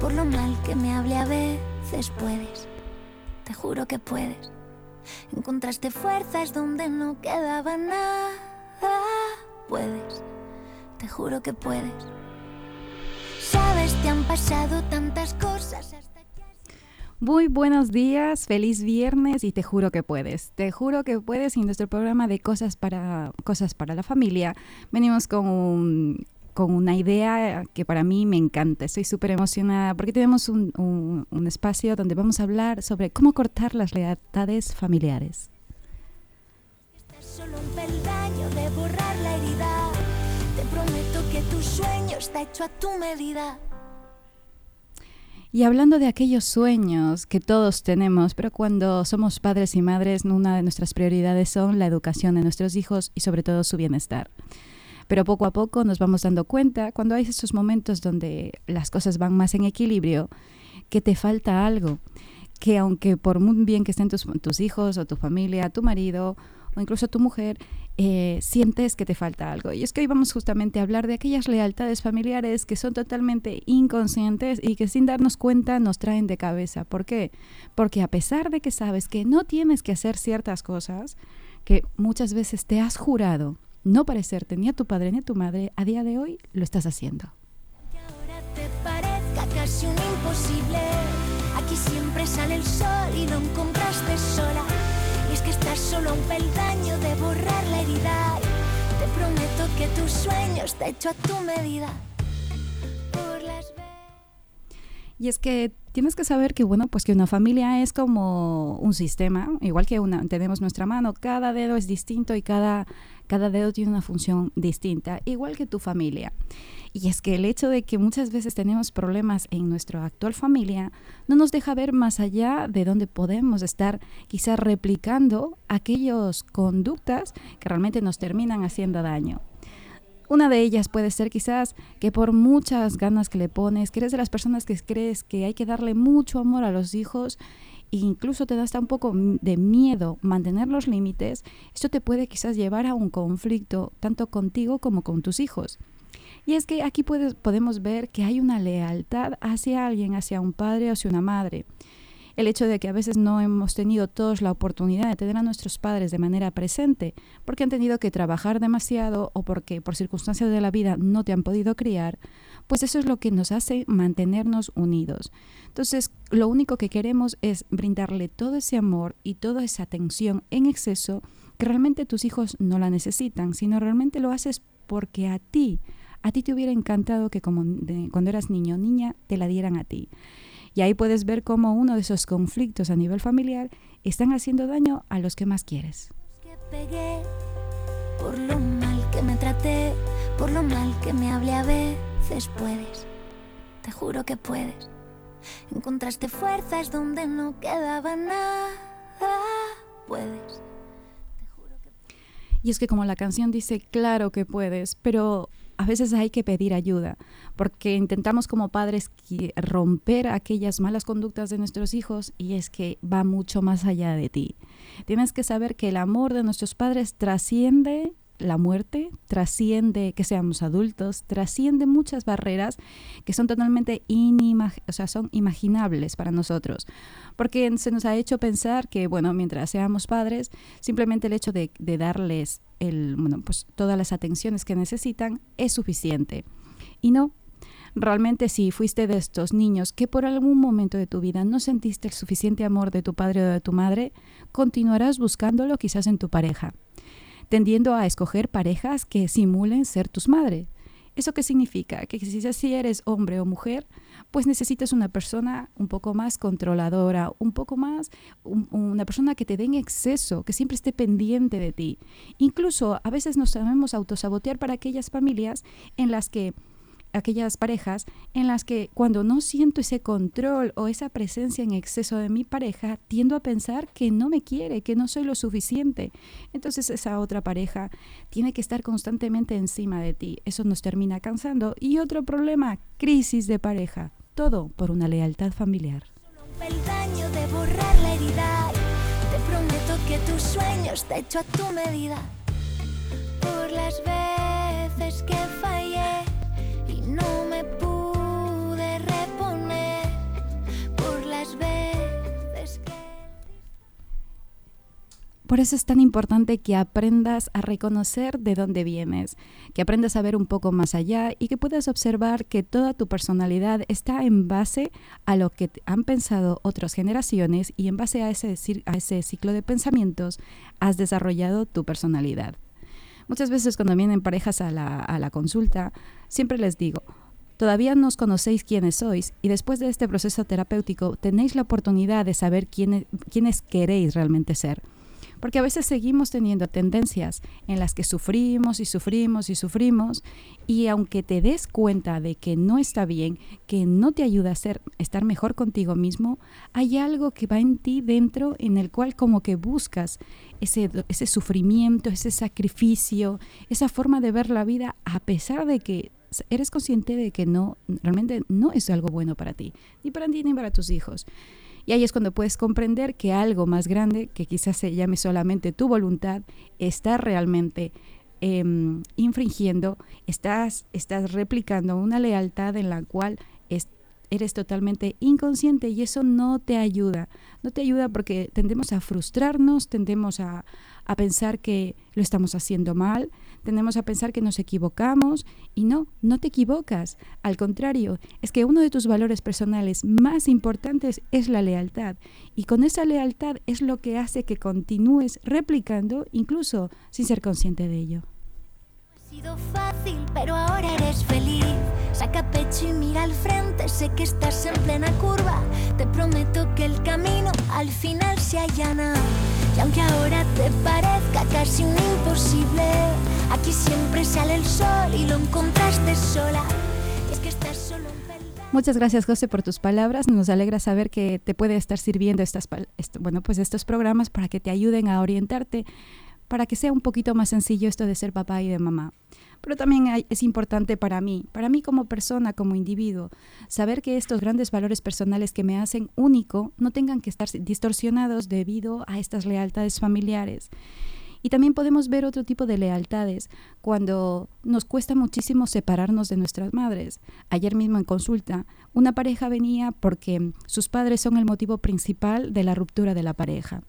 por lo mal que me hablé a veces puedes, te juro que puedes. Encontraste fuerzas donde no quedaba nada, puedes, te juro que puedes. Sabes, te han pasado tantas cosas. Muy buenos días, feliz viernes y te juro que puedes. Te juro que puedes en nuestro programa de cosas para la familia. Venimos con con una idea que para mí me encanta. Estoy súper emocionada porque tenemos un, un, un, espacio donde vamos a hablar sobre cómo cortar las lealtades familiares. Estás solo un peldaño de borrar la herida. Te prometo que tu sueño está hecho a tu medida. Y hablando de aquellos sueños que todos tenemos, pero cuando somos padres y madres, una de nuestras prioridades son la educación de nuestros hijos y sobre todo su bienestar. Pero poco a poco nos vamos dando cuenta, cuando hay esos momentos donde las cosas van más en equilibrio, que te falta algo, que aunque por muy bien que estén tus, tus hijos o tu familia, tu marido o incluso tu mujer, eh, sientes que te falta algo. Y es que hoy vamos justamente a hablar de aquellas lealtades familiares que son totalmente inconscientes y que sin darnos cuenta nos traen de cabeza. ¿Por qué? Porque a pesar de que sabes que no tienes que hacer ciertas cosas, que muchas veces te has jurado no parecerte ni a tu padre ni a tu madre, a día de hoy lo estás haciendo. Que ahora te parezca casi un imposible. Aquí siempre sale el sol y no encontraste sola. Y es que estás solo a un peldaño de borrar la herida. Te prometo que tu sueño está hecho a tu medida. Por las Y es que tienes que saber que, bueno, pues que una familia es como un sistema, igual que una, tenemos nuestra mano, cada dedo es distinto y cada, cada dedo tiene una función distinta, igual que tu familia. Y es que el hecho de que muchas veces tenemos problemas en nuestra actual familia no nos deja ver más allá de donde podemos estar quizás replicando aquellas conductas que realmente nos terminan haciendo daño. Una de ellas puede ser quizás que por muchas ganas que le pones, que eres de las personas que crees que hay que darle mucho amor a los hijos e incluso te da hasta un poco de miedo mantener los límites, esto te puede quizás llevar a un conflicto tanto contigo como con tus hijos. Y es que aquí podemos ver que hay una lealtad hacia alguien, hacia un padre o hacia una madre. El hecho de que a veces no hemos tenido todos la oportunidad de tener a nuestros padres de manera presente, porque han tenido que trabajar demasiado o porque por circunstancias de la vida no te han podido criar, pues eso es lo que nos hace mantenernos unidos. Entonces, lo único que queremos es brindarle todo ese amor y toda esa atención en exceso que realmente tus hijos no la necesitan, sino realmente lo haces porque a ti, a ti te hubiera encantado que como cuando eras niño o niña te la dieran a ti. Y ahí puedes ver cómo uno de esos conflictos a nivel familiar están haciendo daño a los que más quieres. que pegué, por lo mal que me traté, por lo mal que me hablé a veces puedes, te juro que puedes. Encontraste fuerzas donde no quedaba nada, puedes. Y es que como la canción dice, claro que puedes, pero a veces hay que pedir ayuda, porque intentamos como padres romper aquellas malas conductas de nuestros hijos y es que va mucho más allá de ti. Tienes que saber que el amor de nuestros padres trasciende la muerte, trasciende que seamos adultos, trasciende muchas barreras que son totalmente inimag o sea, son imaginables para nosotros. Porque se nos ha hecho pensar que, bueno, mientras seamos padres, simplemente el hecho de, darles el, bueno, pues, todas las atenciones que necesitan es suficiente. Y no, realmente si fuiste de estos niños que por algún momento de tu vida no sentiste el suficiente amor de tu padre o de tu madre, continuarás buscándolo quizás en tu pareja tendiendo a escoger parejas que simulen ser tus madres. ¿Eso qué significa? Que si, eres hombre o mujer, pues necesitas una persona un poco más controladora, un poco más, un, una persona que te dé en exceso, que siempre esté pendiente de ti. Incluso a veces nos sabemos autosabotear para aquellas familias en las que aquellas parejas en las que cuando no siento ese control o esa presencia en exceso de mi pareja, tiendo a pensar que no me quiere, que no soy lo suficiente. Entonces esa otra pareja tiene que estar constantemente encima de ti. Eso nos termina cansando. Y otro problema, crisis de pareja. Todo por una lealtad familiar. Por las veces que por eso es tan importante que aprendas a reconocer de dónde vienes, que aprendas a ver un poco más allá y que puedas observar que toda tu personalidad está en base a lo que han pensado otras generaciones y en base a ese, ciclo de pensamientos has desarrollado tu personalidad. Muchas veces cuando vienen parejas a la, a la consulta, siempre les digo, Todavía no os conocéis quiénes sois y después de este proceso terapéutico tenéis la oportunidad de saber quiénes, quiénes queréis realmente ser. Porque a veces seguimos teniendo tendencias en las que sufrimos y sufrimos y sufrimos y aunque te des cuenta de que no está bien, que no te ayuda a ser, estar mejor contigo mismo, hay algo que va en ti dentro en el cual como que buscas ese, ese sufrimiento, ese sacrificio, esa forma de ver la vida a pesar de que eres consciente de que no, realmente no es algo bueno para ti, ni para ti ni para tus hijos. Y ahí es cuando puedes comprender que algo más grande, que quizás se llame solamente tu voluntad, está realmente em, infringiendo, estás, estás replicando una lealtad en la cual eres totalmente inconsciente y eso no te ayuda. No te ayuda porque tendemos a frustrarnos, tendemos a, a pensar que lo estamos haciendo mal, tendemos a pensar que nos equivocamos y no, no te equivocas. Al contrario, es que uno de tus valores personales más importantes es la lealtad y con esa lealtad es lo que hace que continúes replicando incluso sin ser consciente de ello. Ha sido fácil, pero ahora eres feliz. Saca pecho y mira al frente, sé que estás en plena curva. Te prometo que el camino al final se allana. Y aunque ahora te parezca casi un imposible, aquí siempre sale el sol y lo encontraste sola. es que estás solo Muchas gracias, José, por tus palabras. Nos alegra saber que te puede estar sirviendo estas, bueno, pues estos programas para que te ayuden a orientarte, para que sea un poquito más sencillo esto de ser papá y de mamá pero también es importante para mí, para mí como persona, como individuo, saber que estos grandes valores personales que me hacen único no tengan que estar distorsionados debido a estas lealtades familiares. Y también podemos ver otro tipo de lealtades cuando nos cuesta muchísimo separarnos de nuestras madres. Ayer mismo en consulta, una pareja venía porque sus padres son el motivo principal de la ruptura de la pareja.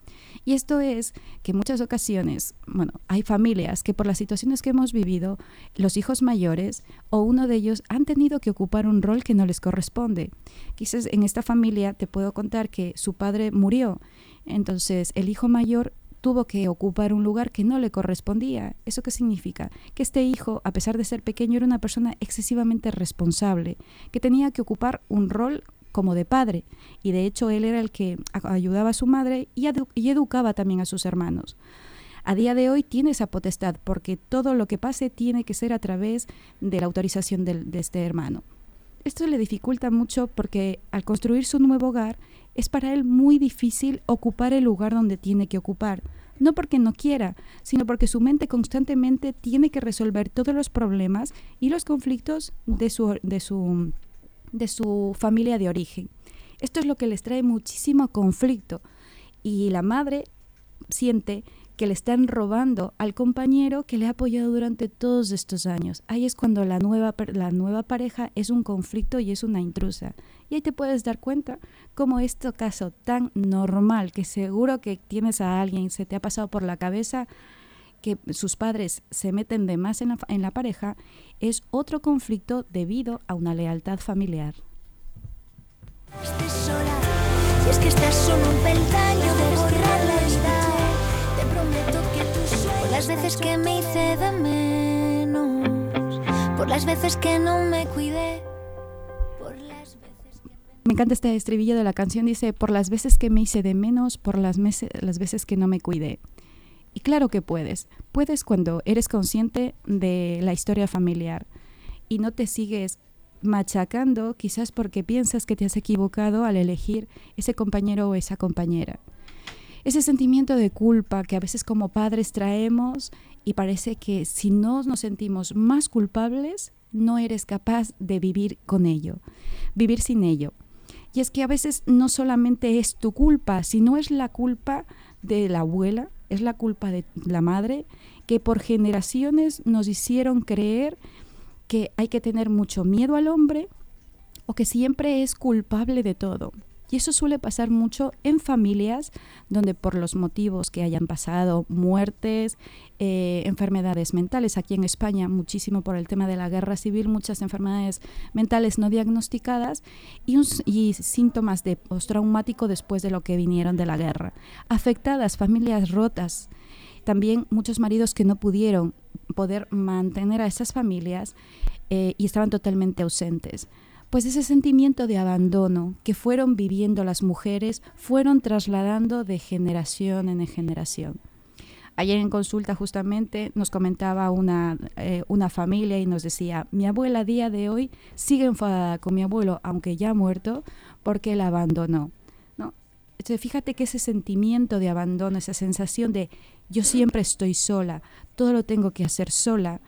Y esto es que en muchas ocasiones, bueno, hay familias que por las situaciones que hemos vivido, los hijos mayores o uno de ellos han tenido que ocupar un rol que no les corresponde. Quizás en esta familia te puedo contar que su padre murió, entonces el hijo mayor tuvo que ocupar un lugar que no le correspondía. ¿Eso qué significa? Que este hijo, a pesar de ser pequeño, era una persona excesivamente responsable, que tenía que ocupar un rol como de padre, y de hecho él era el que ayudaba a su madre y, educaba también a sus hermanos. A día de hoy tiene esa potestad porque todo lo que pase tiene que ser a través de la autorización de este hermano. Esto le dificulta mucho porque al construir su nuevo hogar es para él muy difícil ocupar el lugar donde tiene que ocupar. No porque no quiera, sino porque su mente constantemente tiene que resolver todos los problemas y los conflictos de su, de su, de su familia de origen. Esto es lo que les trae muchísimo conflicto y la madre siente que le están robando al compañero que le ha apoyado durante todos estos años. Ahí es cuando la nueva, la nueva pareja es un conflicto y es una intrusa. Y ahí te puedes dar cuenta cómo este caso tan normal, que seguro que tienes a alguien, se te ha pasado por la cabeza, que sus padres se meten de más en la, en la pareja, es otro conflicto debido a una lealtad familiar. si es que estás solo un de las veces que me hice de menos, por las veces que no me cuidé, por las veces que... Me encanta este estribillo de la canción, dice, por las veces que me hice de menos, por las, las veces que no me cuidé. Y claro que puedes. Puedes cuando eres consciente de la historia familiar y no te sigues machacando quizás porque piensas que te has equivocado al elegir ese compañero o esa compañera ese sentimiento de culpa que a veces como padres traemos y parece que si no nos sentimos más culpables, no eres capaz de vivir con ello, vivir sin ello. Y es que a veces no solamente es tu culpa, sino es la culpa de la abuela, es la culpa de la madre, que por generaciones nos hicieron creer que hay que tener mucho miedo al hombre o que siempre es culpable de todo. Y eso suele pasar mucho en familias donde por los motivos que hayan pasado, muertes, eh, enfermedades mentales, aquí en España muchísimo por el tema de la guerra civil, muchas enfermedades mentales no diagnosticadas y, síntomas de postraumático después de lo que vinieron de la guerra. Afectadas, familias rotas, también muchos maridos que no pudieron poder mantener a esas familias eh, y estaban totalmente ausentes pues ese sentimiento de abandono que fueron viviendo las mujeres fueron trasladando de generación en generación. Ayer en consulta justamente nos comentaba una, eh, una familia y nos decía, mi abuela a día de hoy sigue enfadada con mi abuelo, aunque ya muerto, porque la abandonó. ¿no? Entonces, fíjate que ese sentimiento de abandono, esa sensación de yo siempre estoy sola, todo lo tengo que hacer sola,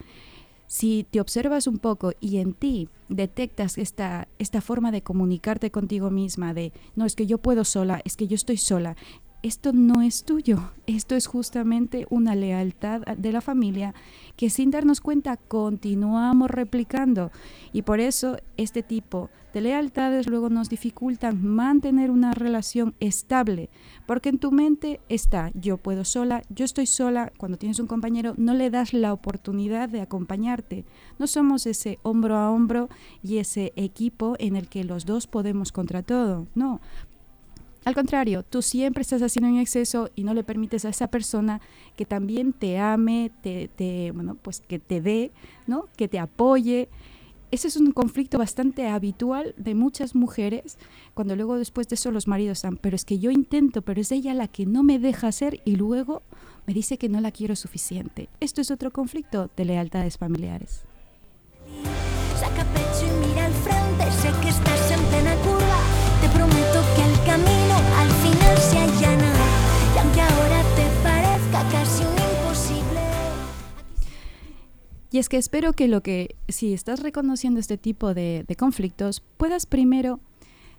si te observas un poco y en ti detectas esta, esta forma de comunicarte contigo misma, de no es que yo puedo sola, es que yo estoy sola, esto no es tuyo, esto es justamente una lealtad de la familia que sin darnos cuenta continuamos replicando. Y por eso este tipo lealtades luego nos dificultan mantener una relación estable, porque en tu mente está yo puedo sola, yo estoy sola, cuando tienes un compañero no le das la oportunidad de acompañarte, no somos ese hombro a hombro y ese equipo en el que los dos podemos contra todo, no, al contrario, tú siempre estás haciendo en exceso y no le permites a esa persona que también te ame, te, bueno, pues que te dé, ¿no? que te apoye. Ese es un conflicto bastante habitual de muchas mujeres, cuando luego después de eso los maridos están, pero es que yo intento, pero es ella la que no me deja hacer y luego me dice que no la quiero suficiente. Esto es otro conflicto de lealtades familiares. Saca pecho y mira al frente, sé que Y es que espero que lo que, si estás reconociendo este tipo de, de conflictos, puedas primero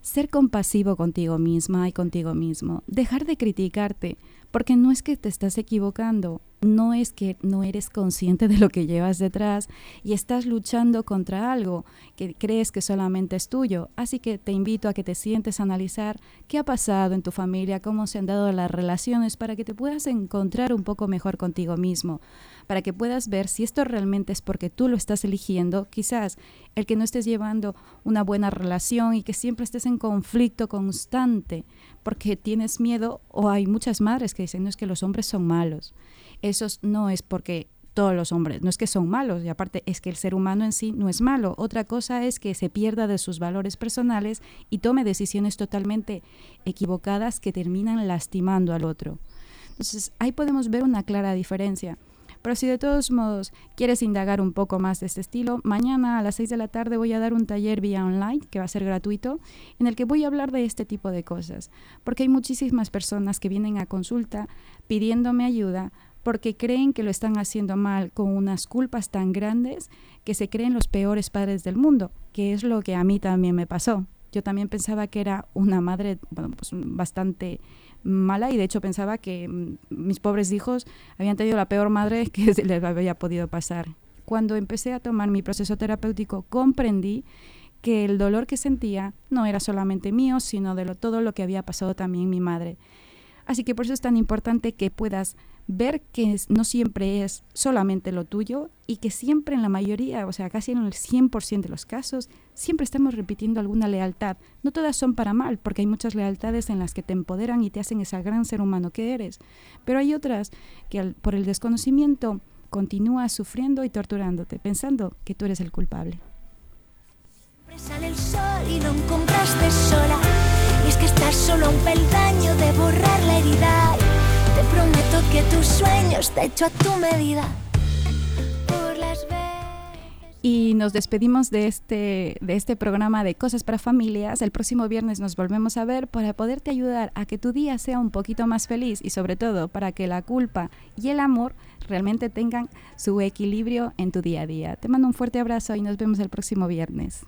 ser compasivo contigo misma y contigo mismo, dejar de criticarte, porque no es que te estás equivocando, no es que no eres consciente de lo que llevas detrás y estás luchando contra algo que crees que solamente es tuyo. Así que te invito a que te sientes a analizar qué ha pasado en tu familia, cómo se han dado las relaciones para que te puedas encontrar un poco mejor contigo mismo, para que puedas ver si esto realmente es porque tú lo estás eligiendo, quizás el que no estés llevando una buena relación y que siempre estés en conflicto constante porque tienes miedo o hay muchas madres que dicen no es que los hombres son malos eso no es porque todos los hombres, no es que son malos, y aparte es que el ser humano en sí no es malo. Otra cosa es que se pierda de sus valores personales y tome decisiones totalmente equivocadas que terminan lastimando al otro. Entonces, ahí podemos ver una clara diferencia. Pero si de todos modos quieres indagar un poco más de este estilo, mañana a las 6 de la tarde voy a dar un taller vía online que va a ser gratuito, en el que voy a hablar de este tipo de cosas. Porque hay muchísimas personas que vienen a consulta pidiéndome ayuda porque creen que lo están haciendo mal con unas culpas tan grandes que se creen los peores padres del mundo, que es lo que a mí también me pasó. Yo también pensaba que era una madre pues, bastante mala y de hecho pensaba que mm, mis pobres hijos habían tenido la peor madre que les había podido pasar. Cuando empecé a tomar mi proceso terapéutico comprendí que el dolor que sentía no era solamente mío, sino de todo lo que había pasado también mi madre. Así que por eso es tan importante que puedas ver que no siempre es solamente lo tuyo y que siempre en la mayoría, o sea, casi en el 100% de los casos, siempre estamos repitiendo alguna lealtad. No todas son para mal, porque hay muchas lealtades en las que te empoderan y te hacen ese gran ser humano que eres, pero hay otras que por el desconocimiento continúas sufriendo y torturándote, pensando que tú eres el culpable. Sale el sol y no sola, y es que estás solo un peldaño de borrar la herida. Te prometo que tus sueños te hecho a tu medida. y nos despedimos de este, de este programa de Cosas para Familias. El próximo viernes nos volvemos a ver para poderte ayudar a que tu día sea un poquito más feliz y sobre todo para que la culpa y el amor realmente tengan su equilibrio en tu día a día. Te mando un fuerte abrazo y nos vemos el próximo viernes.